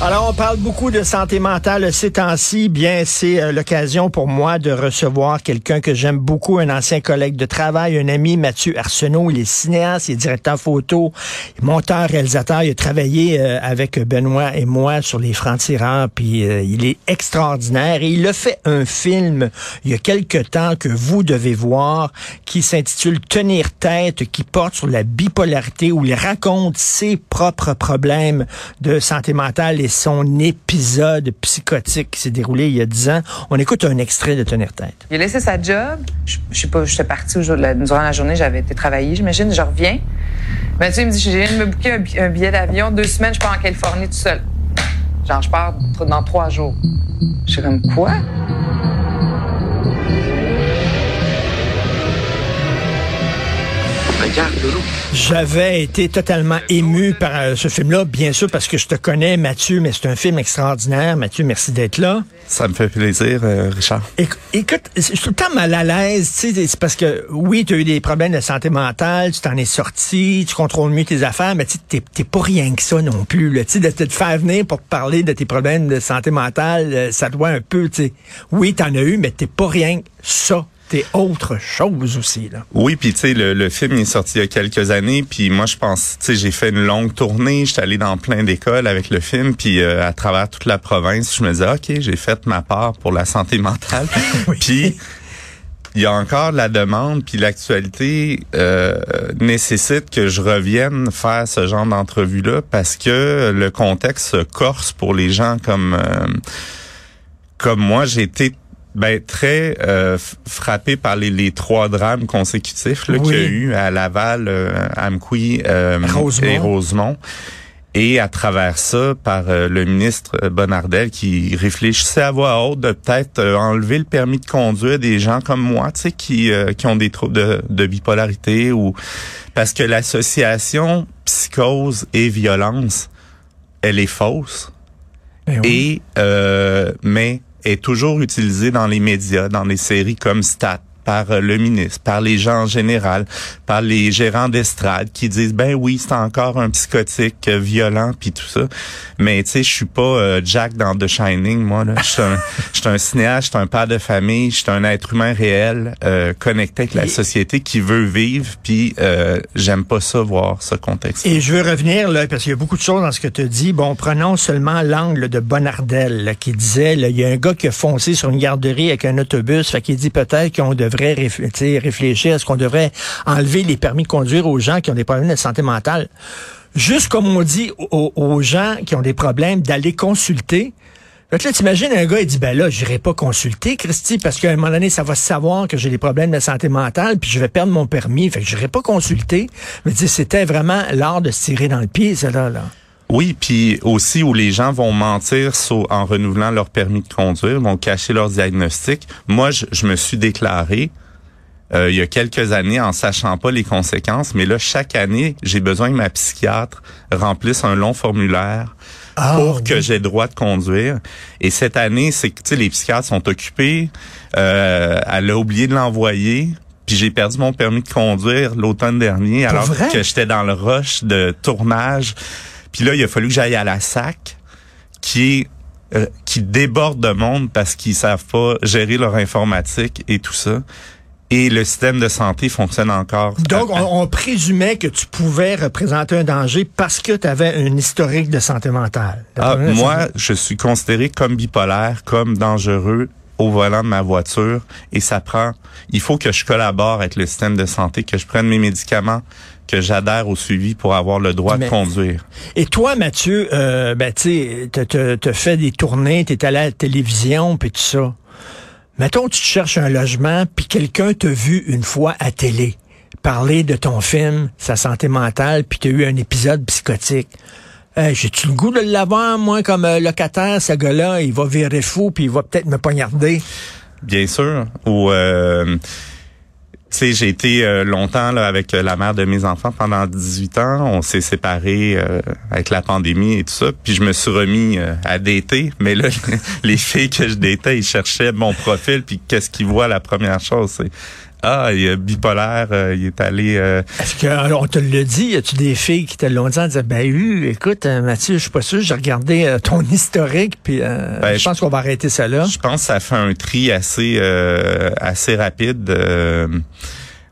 Alors, on parle beaucoup de santé mentale ces temps-ci. Bien, c'est euh, l'occasion pour moi de recevoir quelqu'un que j'aime beaucoup, un ancien collègue de travail, un ami, Mathieu Arsenault. Il est cinéaste, il est directeur photo, monteur, réalisateur. Il a travaillé euh, avec Benoît et moi sur les francs-tireurs, puis euh, il est extraordinaire. Et il a fait un film il y a quelque temps que vous devez voir, qui s'intitule Tenir tête, qui porte sur la bipolarité, où il raconte ses propres problèmes de santé mentale et son épisode psychotique qui s'est déroulé il y a dix ans. On écoute un extrait de Tenir tête. Il a laissé sa job. Je, je sais pas, j'étais partie durant la journée, j'avais été travailler, j'imagine. Je reviens. Mathieu il me dit, je viens de me booker un, billet d'avion. Deux semaines, je pars en Californie tout seul. Genre, je pars dans trois jours. Je suis comme, quoi? J'avais été totalement ému par euh, ce film-là, bien sûr, parce que je te connais, Mathieu, mais c'est un film extraordinaire. Mathieu, merci d'être là. Ça me fait plaisir, euh, Richard. écoute, je suis tout le temps mal à l'aise, tu sais, c'est parce que, oui, tu as eu des problèmes de santé mentale, tu t'en es sorti, tu contrôles mieux tes affaires, mais tu t'es pas rien que ça non plus, tu sais, de te faire venir pour parler de tes problèmes de santé mentale, euh, ça doit un peu, tu sais, oui, t'en as eu, mais t'es pas rien que ça t'es autre chose aussi. Là. Oui, puis tu sais, le, film est sorti il y a quelques années, puis moi je pense, tu sais, j'ai fait une longue tournée, j'étais allé dans plein d'écoles avec le film, puis euh, à travers toute la province, je me disais, ok, j'ai fait ma part pour la santé mentale. Puis il y a encore la demande, puis l'actualité euh, nécessite que je revienne faire ce genre d'entrevue-là parce que le contexte corse pour les gens comme euh, comme moi. J'ai été ben très euh, frappé par les, les, trois drames consécutifs qu'il y a eu à Laval, euh, Amqui euh, et Rosemont. Et à travers ça, par euh, le ministre Bonardel qui réfléchissait à voix haute de peut-être enlever le permis de conduire des gens comme moi, tu sais, qui, qui ont des troubles de, de bipolarité ou parce que l'association psychose et violence, elle est fausse. Ben et mais est toujours utilisé dans les médias, dans les séries comme Stat par euh, le ministre, par les gens en général, par les gérants d'estrade qui disent ben oui, c'est encore un psychotique euh, violent puis tout ça. Mais tu sais, je suis pas euh, Jack dans The Shining moi là, je suis un, un cinéaste, je suis un père de famille, je suis un être humain réel connecté avec la société qui veut vivre puis j'aime pas ça voir ce contexte. Et je veux revenir là parce qu'il y a beaucoup de choses dans ce que tu dis. Bon, prenons seulement l'angle de Bonardel qui disait il y a un gars qui a foncé sur une garderie avec un autobus, fait qu'il dit peut-être qu'on devrait réfléchir, est-ce qu'on devrait enlever les permis de conduire aux gens qui ont des problèmes de santé mentale? Juste comme on dit aux, gens qui ont des problèmes d'aller consulter, Fait là, t'imagines un gars, il dit, ben là, j'irai pas consulter, Christy, parce qu'à un moment donné, ça va savoir que j'ai des problèmes de santé mentale, puis je vais perdre mon permis. Fait que j'irai pas consulter. Mais c'était vraiment l'art de se tirer dans le pied, ça, là. là. Oui, puis aussi où les gens vont mentir en renouvelant leur permis de conduire, vont cacher leur diagnostic. Moi, je, me suis déclaré euh, il y a quelques années en sachant pas les conséquences, mais là, chaque année, j'ai besoin que ma psychiatre remplisse un long formulaire ah, pour que j'ai droit de conduire. Et cette année, c'est que les psychiatres sont occupés. Euh, elle a oublié de l'envoyer. Puis j'ai perdu mon permis de conduire l'automne dernier, alors que j'étais dans le rush de tournage. Puis là, il a fallu que j'aille à la SAC, qui est euh, qui déborde de monde parce qu'ils savent pas gérer leur informatique et tout ça. Et le système de santé fonctionne encore. Donc, on, présumait que tu pouvais représenter un danger parce que tu avais un historique de santé mentale. Ah, moi, je suis considéré comme bipolaire, comme dangereux au volant de ma voiture et ça prend, il faut que je collabore avec le système de santé, que je prenne mes médicaments, que j'adhère au suivi pour avoir le droit de conduire. Et toi, Mathieu, euh, ben, tu as fait des tournées, tu es allé à la télévision, puis tout ça. Mettons, tu cherches un logement, puis quelqu'un t'a vu une fois à télé parler de ton film, sa santé mentale, puis tu as eu un épisode psychotique. J'ai-tu le goût de l'avoir, moi, comme euh, locataire, ce gars-là, il va virer fou, puis il va peut-être me poignarder? Bien sûr. Ou... Euh sais, j'ai été euh, longtemps là, avec euh, la mère de mes enfants pendant 18 ans. On s'est séparés euh, avec la pandémie et tout ça. Puis je me suis remis à dater. Mais là, les filles que je datais, ils cherchaient mon profil. Puis qu'est-ce qu'ils voient? La première chose, c'est ah, il est bipolaire, euh, il est allé. Euh, Est-ce qu'on te l'a dit Y a-tu des filles qui te l'ont dit en disant ben oui, écoute, euh, Mathieu, je suis pas sûr, j'ai regardé ton historique, puis ben, je pense qu'on va arrêter ça là. Je pense que ça fait un tri assez assez rapide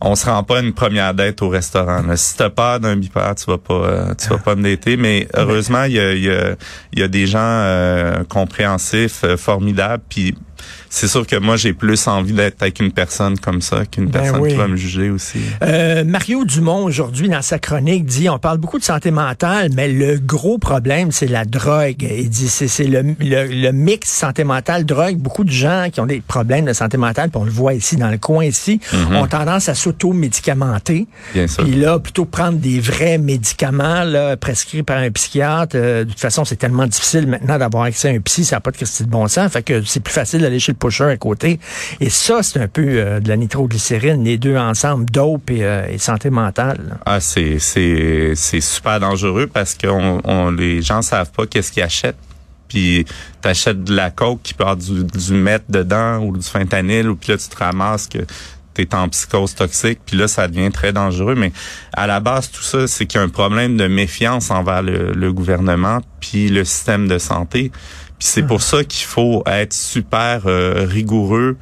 on se rend pas une première date au restaurant. Là. Si t'as peur d'un bipolaire, tu vas pas, euh, tu vas pas me dater. Mais heureusement, il y a, y, a, y a, des gens euh, compréhensifs, euh, formidables. Puis c'est sûr que moi, j'ai plus envie d'être avec une personne comme ça qu'une ben personne qui va me juger aussi. Euh, Mario Dumont, aujourd'hui, dans sa chronique, dit, on parle beaucoup de santé mentale, mais le gros problème, c'est la drogue. Il dit, c'est le, le, mix santé mentale, drogue. Beaucoup de gens qui ont des problèmes de santé mentale, puis on le voit ici, dans le coin ici, mhm. ont tendance à s'auto-médicamenter. Bien sûr. Puis là, plutôt prendre des vrais médicaments là, prescrits par un psychiatre. Euh, de toute façon, c'est tellement difficile maintenant d'avoir accès à un psy, ça n'a pas de de bon sens. Fait que c'est plus facile d'aller chez le pusher à côté. Et ça, c'est un peu euh, de la nitroglycérine, les deux ensemble, dope et, euh, santé mentale. Ah, c'est c'est c'est super dangereux parce que on, les gens savent pas qu'est-ce qu'ils achètent puis t'achètes de la coke qui peut avoir du, du dedans ou du fentanyl ou puis là tu te ramasses que t'es en psychose toxique puis là ça devient très dangereux mais à la base tout ça c'est qu'il y a un problème de méfiance envers le, le gouvernement puis le système de santé puis c'est pour ça qu'il faut être super euh, rigoureux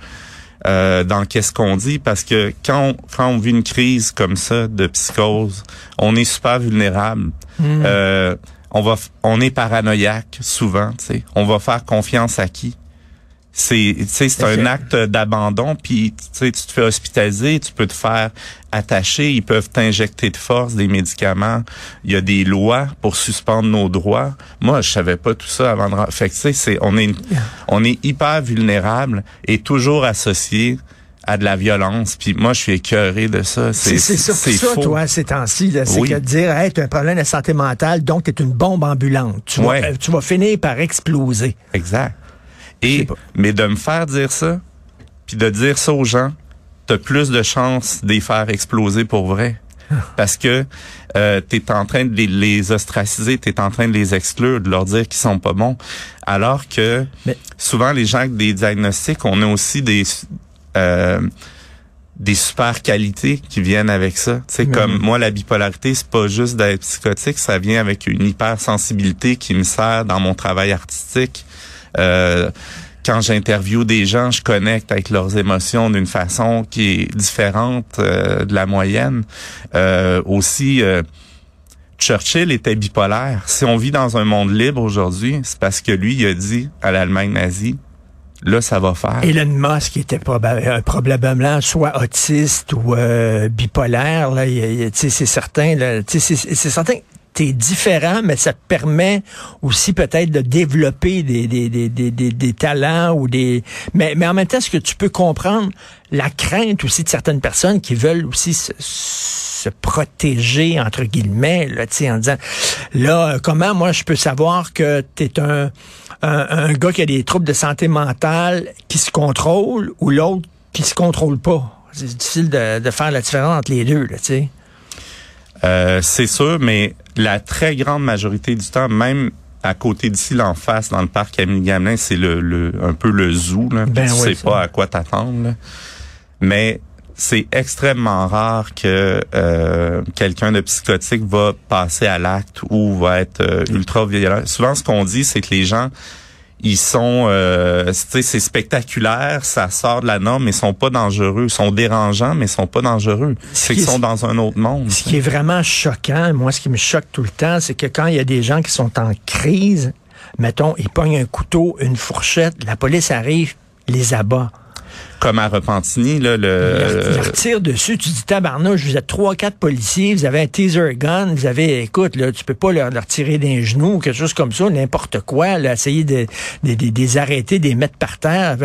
euh, dans qu'est-ce qu'on dit parce que quand on, quand on vit une crise comme ça de psychose, on est super vulnérable. Hmm. Euh, on va on est paranoïaque souvent, tu sais. On va faire confiance à qui? C'est c'est un acte d'abandon puis tu te fais hospitaliser tu peux te faire attacher ils peuvent t'injecter de force des médicaments il y a des lois pour suspendre nos droits moi je savais pas tout ça avant de fait que c'est on est on est hyper vulnérable et toujours associé à de la violence. Puis moi, je suis écœuré de ça. C'est ça, ça toi, ces temps-ci. C'est que de dire, hey, tu as un problème de santé mentale, donc tu es une bombe ambulante. Tu, vas, tu vas finir par exploser. Exact. Et, mais de me faire dire ça, puis de dire ça aux gens, t'as plus de chances de les faire exploser pour vrai. Parce que euh, tu es en train de les, ostraciser, tu es en train de les exclure, de leur dire qu'ils sont pas bons. Alors que souvent, les gens avec des diagnostics, on a aussi des... Euh, des super qualités qui viennent avec ça. C'est comme moi la bipolarité, c'est pas juste d'être psychotique, ça vient avec une hypersensibilité qui me sert dans mon travail artistique. Euh, quand j'interviewe des gens, je connecte avec leurs émotions d'une façon qui est différente euh, de la moyenne. Euh, aussi, Churchill était bipolaire. Si on vit dans un monde libre aujourd'hui, c'est parce que lui, il a dit à l'Allemagne nazie, là, ça va faire. Elon Musk était probablement soit autiste ou bipolaire. Là, c'est certain. C'est certain t'es différent, mais ça te permet aussi peut-être de développer des, des, des, des, des talents ou des. Mais, mais en même temps, est-ce que tu peux comprendre la crainte aussi de certaines personnes qui veulent aussi se, se protéger, entre guillemets, là, en disant là, comment moi je peux savoir que t'es un, un, un gars qui a des troubles de santé mentale qui se contrôle ou l'autre qui se contrôle pas? C'est difficile de, de faire la différence entre les deux, là, tu sais. Euh, c'est sûr, mais la très grande majorité du temps, même à côté d'ici, l'en face, dans le parc Camille Gamelin, c'est le, le, un peu le zoo. Là, ben tu sais pas à quoi t'attendre. Mais c'est extrêmement rare que euh, quelqu'un de psychotique va passer à l'acte ou va être euh, ultra violent. Souvent, ce qu'on dit, c'est que les gens ils sont euh, c'est spectaculaire, ça sort de la norme, mais ils sont pas dangereux, ils sont dérangeants, mais ils sont pas dangereux. C'est qu'ils sont dans un autre monde. Ce qui est vraiment choquant, moi ce qui me choque tout le temps, c'est que quand il y a des gens qui sont en crise, mettons, ils pognent un couteau, une fourchette, la police arrive, les abat comme à Repentigny, là, le... Il retire dessus, tu dis tabarnouche, vous êtes trois, quatre policiers, vous avez un teaser gun, vous avez, écoute, là, tu peux pas leur, leur tirer d'un genou ou quelque chose comme ça, n'importe quoi, là, essayer de, de, de, les arrêter, de les mettre par terre.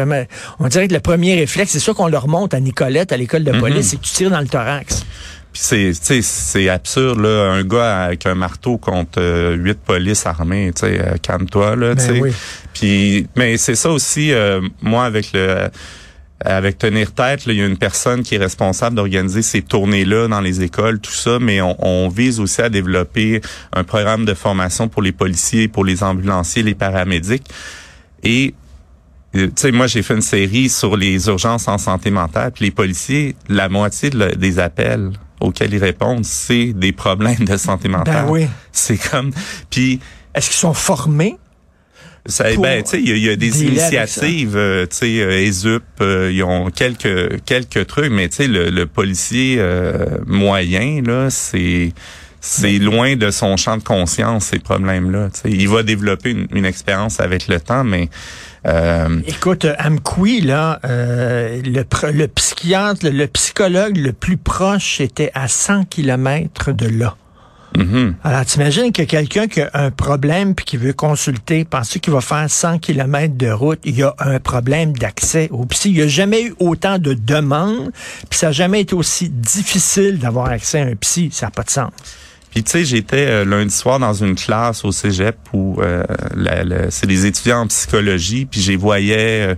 On dirait que le premier réflexe, c'est ça qu'on leur montre à Nicolette, à l'école de police, mhm. c'est que tu tires dans le thorax. Puis c'est c'est absurde là, un gars avec un marteau contre euh, huit polices armées, tu sais, euh, calme-toi là, tu ben sais. Puis mais c'est ça aussi euh, moi avec le avec Tenir Tête, il y a une personne qui est responsable d'organiser ces tournées-là dans les écoles, tout ça, mais on, on, vise aussi à développer un programme de formation pour les policiers, pour les ambulanciers, les paramédics. Et tu sais, moi, j'ai fait une série sur les urgences en santé mentale, puis les policiers, la moitié des appels auxquels ils répondent, c'est des problèmes de santé ben mentale. Ben oui. C'est comme, puis... Est-ce qu'ils sont formés? Ça, ben, tu sais, il y, a des initiatives, euh, tu sais, euh, ESUP, euh, ils ont quelques quelques trucs, mais tu sais, le, le, policier moyen là, c'est c'est loin de son champ de conscience ces problèmes-là. Il va développer une, une expérience avec le temps, mais euh, Écoute, Amkoui, là, euh, le, le psychiatre, le, psychologue le plus proche était à 100 kilomètres de là. Mm-hmm. Alors, t'imagines que quelqu'un qui a un problème puis qui veut consulter, penses qu'il va faire 100 kilomètres de route, il y a un problème d'accès au psy. Il n'y a jamais eu autant de demandes, puis ça n'a jamais été aussi difficile d'avoir accès à un psy. Ça n'a pas de sens. Puis tu sais, j'étais euh, lundi soir dans une classe au Cégep où euh, c'est des étudiants en psychologie, puis j'y voyais euh,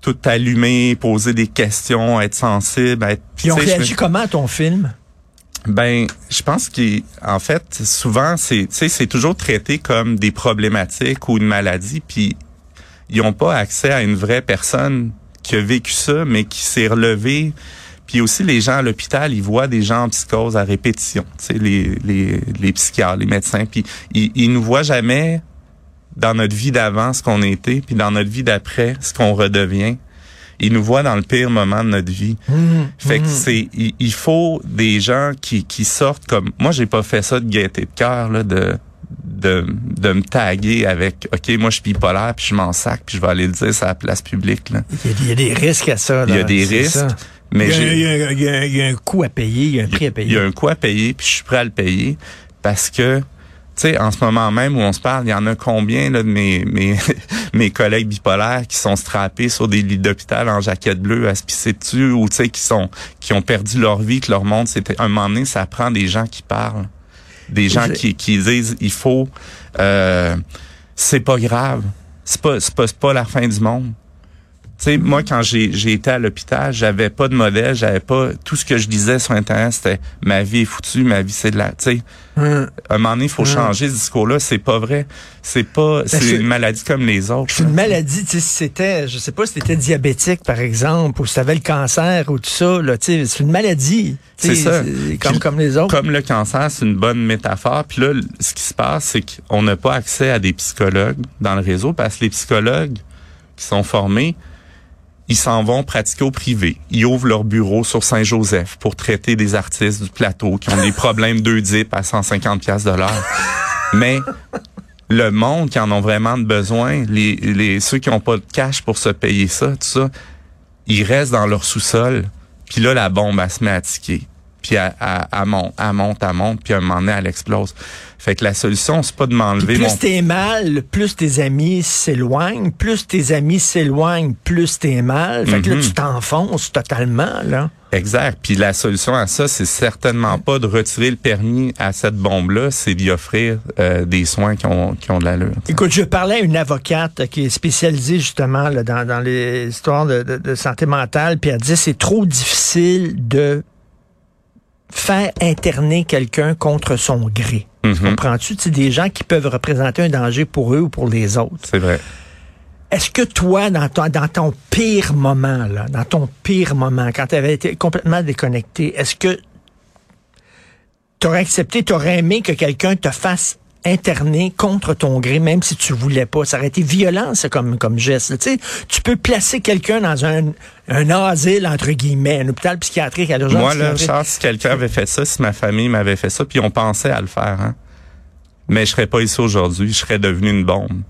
tout allumer, poser des questions, être sensible, être. Ils ont réagi comment à ton film? Ben, je pense qu'en fait, souvent, c'est, c'est toujours traité comme des problématiques ou une maladie, puis ils n'ont pas accès à une vraie personne qui a vécu ça, mais qui s'est relevée puis aussi, les gens à l'hôpital, ils voient des gens en psychose à répétition, les, les, les psychiatres, les médecins. Puis ils, ils nous voient jamais dans notre vie d'avant ce qu'on était, puis dans notre vie d'après ce qu'on redevient. Ils nous voient dans le pire moment de notre vie. Mmh, fait que mmh. c'est, il, faut des gens qui, qui sortent comme, moi j'ai pas fait ça de gaieté de cœur là, de de, de me taguer avec OK, moi je suis bipolaire, puis je m'en sac, puis je vais aller le dire sur la place publique. Là. Il, y a, des risques à ça. il y a des risques. Mais il y, a, il, y a, un coût à payer, il y a un prix à payer. Il y a un coût à payer, puis je suis prêt à le payer parce que, tu sais, en ce moment même où on se parle, il y en a combien là, de mes, mes, mes collègues bipolaires qui sont strappés sur des lits d'hôpital en jaquette bleue à se pisser dessus ou tu sais qui sont qui ont perdu leur vie, que leur monde c'était un moment donné, ça prend des gens qui parlent, des gens qui, qui disent il faut, euh, c'est pas grave, c'est pas c'est pas, pas la fin du monde sais, moi, quand j'ai, été à l'hôpital, j'avais pas de modèle, j'avais pas tout ce que je disais sur Internet, c'était ma vie est foutue, ma vie c'est de la. Tu sais, hum. un moment donné, il faut hum. changer ce discours-là. C'est pas vrai. C'est pas. Ben, c'est une maladie comme les autres. C'est une maladie. Tu sais, si c'était, je sais pas, si t'étais diabétique par exemple, ou si t'avais le cancer ou tout ça, là, tu sais, c'est une maladie. C'est ça. Comme comme les autres. Comme le cancer, c'est une bonne métaphore. Puis là, ce qui se passe, c'est qu'on n'a pas accès à des psychologues dans le réseau parce que les psychologues qui sont formés ils s'en vont pratiquer au privé. Ils ouvrent leur bureau sur Saint-Joseph pour traiter des artistes du plateau qui ont des problèmes d'Oedipe à 150 pièces de l'heure. Mais le monde qui en ont vraiment besoin, les, les ceux qui n'ont pas de cash pour se payer ça, tout ça, ils restent dans leur sous-sol. Puis là, la bombe, elle se met à tiquer puis elle, monte, elle monte, elle monte, puis à un moment donné, elle explose. Fait que la solution, c'est pas de m'enlever mon... Plus t'es mal, plus tes amis s'éloignent, plus tes amis s'éloignent, plus t'es mal. Fait que là, mhm. tu t'enfonces totalement, là. Exact. Puis la solution à ça, c'est certainement pas de retirer le permis à cette bombe-là, c'est d'y offrir euh, des soins qui ont, qui ont de l'allure. Écoute, je parlais à une avocate qui est spécialisée justement là, dans, dans les histoires de, de, de santé mentale, puis elle dit c'est trop difficile de faire interner quelqu'un contre son gré. Tu mhm. comprends-tu? C'est des gens qui peuvent représenter un danger pour eux ou pour les autres. C'est vrai. Est-ce que toi, dans ton, dans ton pire moment, là, dans ton pire moment, quand tu avais été complètement déconnecté, est-ce que tu aurais accepté, tu aurais aimé que quelqu'un te fasse interné contre ton gré, même si tu voulais pas. Ça aurait été violent, ça, comme, comme geste. Tu sais, tu peux placer quelqu'un dans un, un asile, entre guillemets, un hôpital psychiatrique à l'urgence. Moi, là, Charles, si quelqu'un avait fait ça, si ma famille m'avait fait ça, puis on pensait à le faire, hein. Mais je serais pas ici aujourd'hui, je serais devenu une bombe.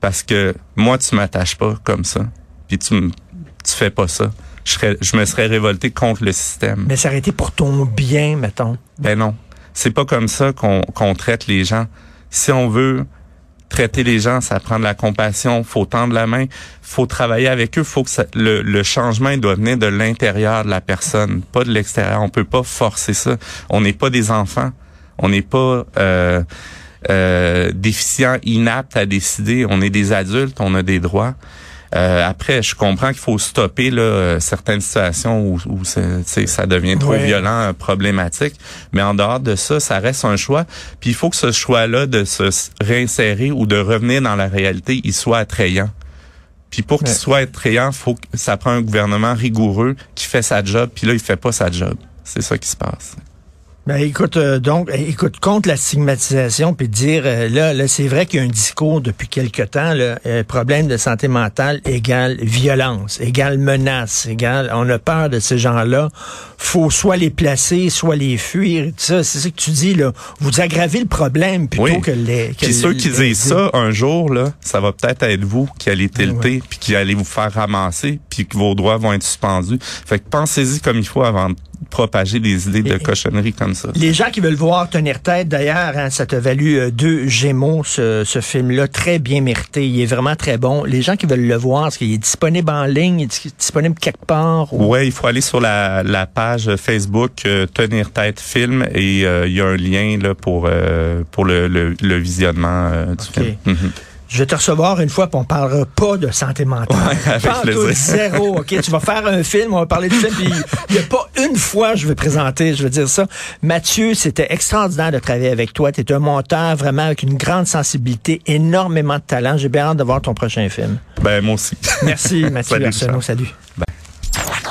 Parce que moi, tu m'attaches pas comme ça. Puis tu, tu fais pas ça. Je, serais, je me serais révolté contre le système. Mais ça aurait été pour ton bien, mettons. Ben non. C'est pas comme ça qu'on traite les gens. Si on veut traiter les gens, ça prend de la compassion, faut tendre la main, faut travailler avec eux, faut que le, changement doit venir de l'intérieur de la personne, pas de l'extérieur. On peut pas forcer ça. On n'est pas des enfants, on n'est pas euh, euh, déficients, inaptes à décider. On est des adultes, on a des droits. Euh, après, je comprends qu'il faut stopper là, euh, certaines situations où, où ça devient trop violent, problématique. Mais en dehors de ça, ça reste un choix. Puis il faut que ce choix-là de se réinsérer ou de revenir dans la réalité, il soit attrayant. Puis pour qu'il soit attrayant, faut que ça prend un gouvernement rigoureux qui fait sa job, puis là, il fait pas sa job. C'est ça qui se passe. Ben écoute, euh, donc, eh, écoute, contre la stigmatisation, puis dire, euh, là, là c'est vrai qu'il y a un discours depuis quelque temps, là, euh, problème de santé mentale égale violence, égale menace, égale, on a peur de ces gens-là. Faut soit les placer, soit les fuir. Ça, c'est ça que tu dis là. Vous aggravez le problème plutôt que les. puis ceux qui disent ça un jour là, ça va peut-être être vous qui allez tilter, puis qui allez vous faire ramasser, puis que vos droits vont être suspendus. Fait que pensez-y comme il faut avant de propager des idées de cochonnerie comme ça. Les gens qui veulent voir tenir tête, d'ailleurs, hein, ça t'a valu euh, deux Gémeaux, ce, ce film-là, très bien mérité. Il est vraiment très bon. Les gens qui veulent le voir, est-ce qu'il est disponible en ligne, il est disponible quelque part? Ou... Ouais, il faut aller sur la, la page Facebook euh, Tenir tête film et euh, il y a un lien là pour pour le, le, le visionnement du film. Mm -hmm. Je vais te recevoir une fois, puis on parlera pas de santé mentale. Ouais, pas tout zéro, OK? tu vas faire un film, on va parler du film, puis il n'y a pas une fois je vais présenter, je veux dire ça. Mathieu, c'était extraordinaire de travailler avec toi. Tu es un monteur vraiment avec une grande sensibilité, énormément de talent. J'ai bien hâte de voir ton prochain film. Ben, moi aussi. Merci, Mathieu Arsenault. Salut. Ben.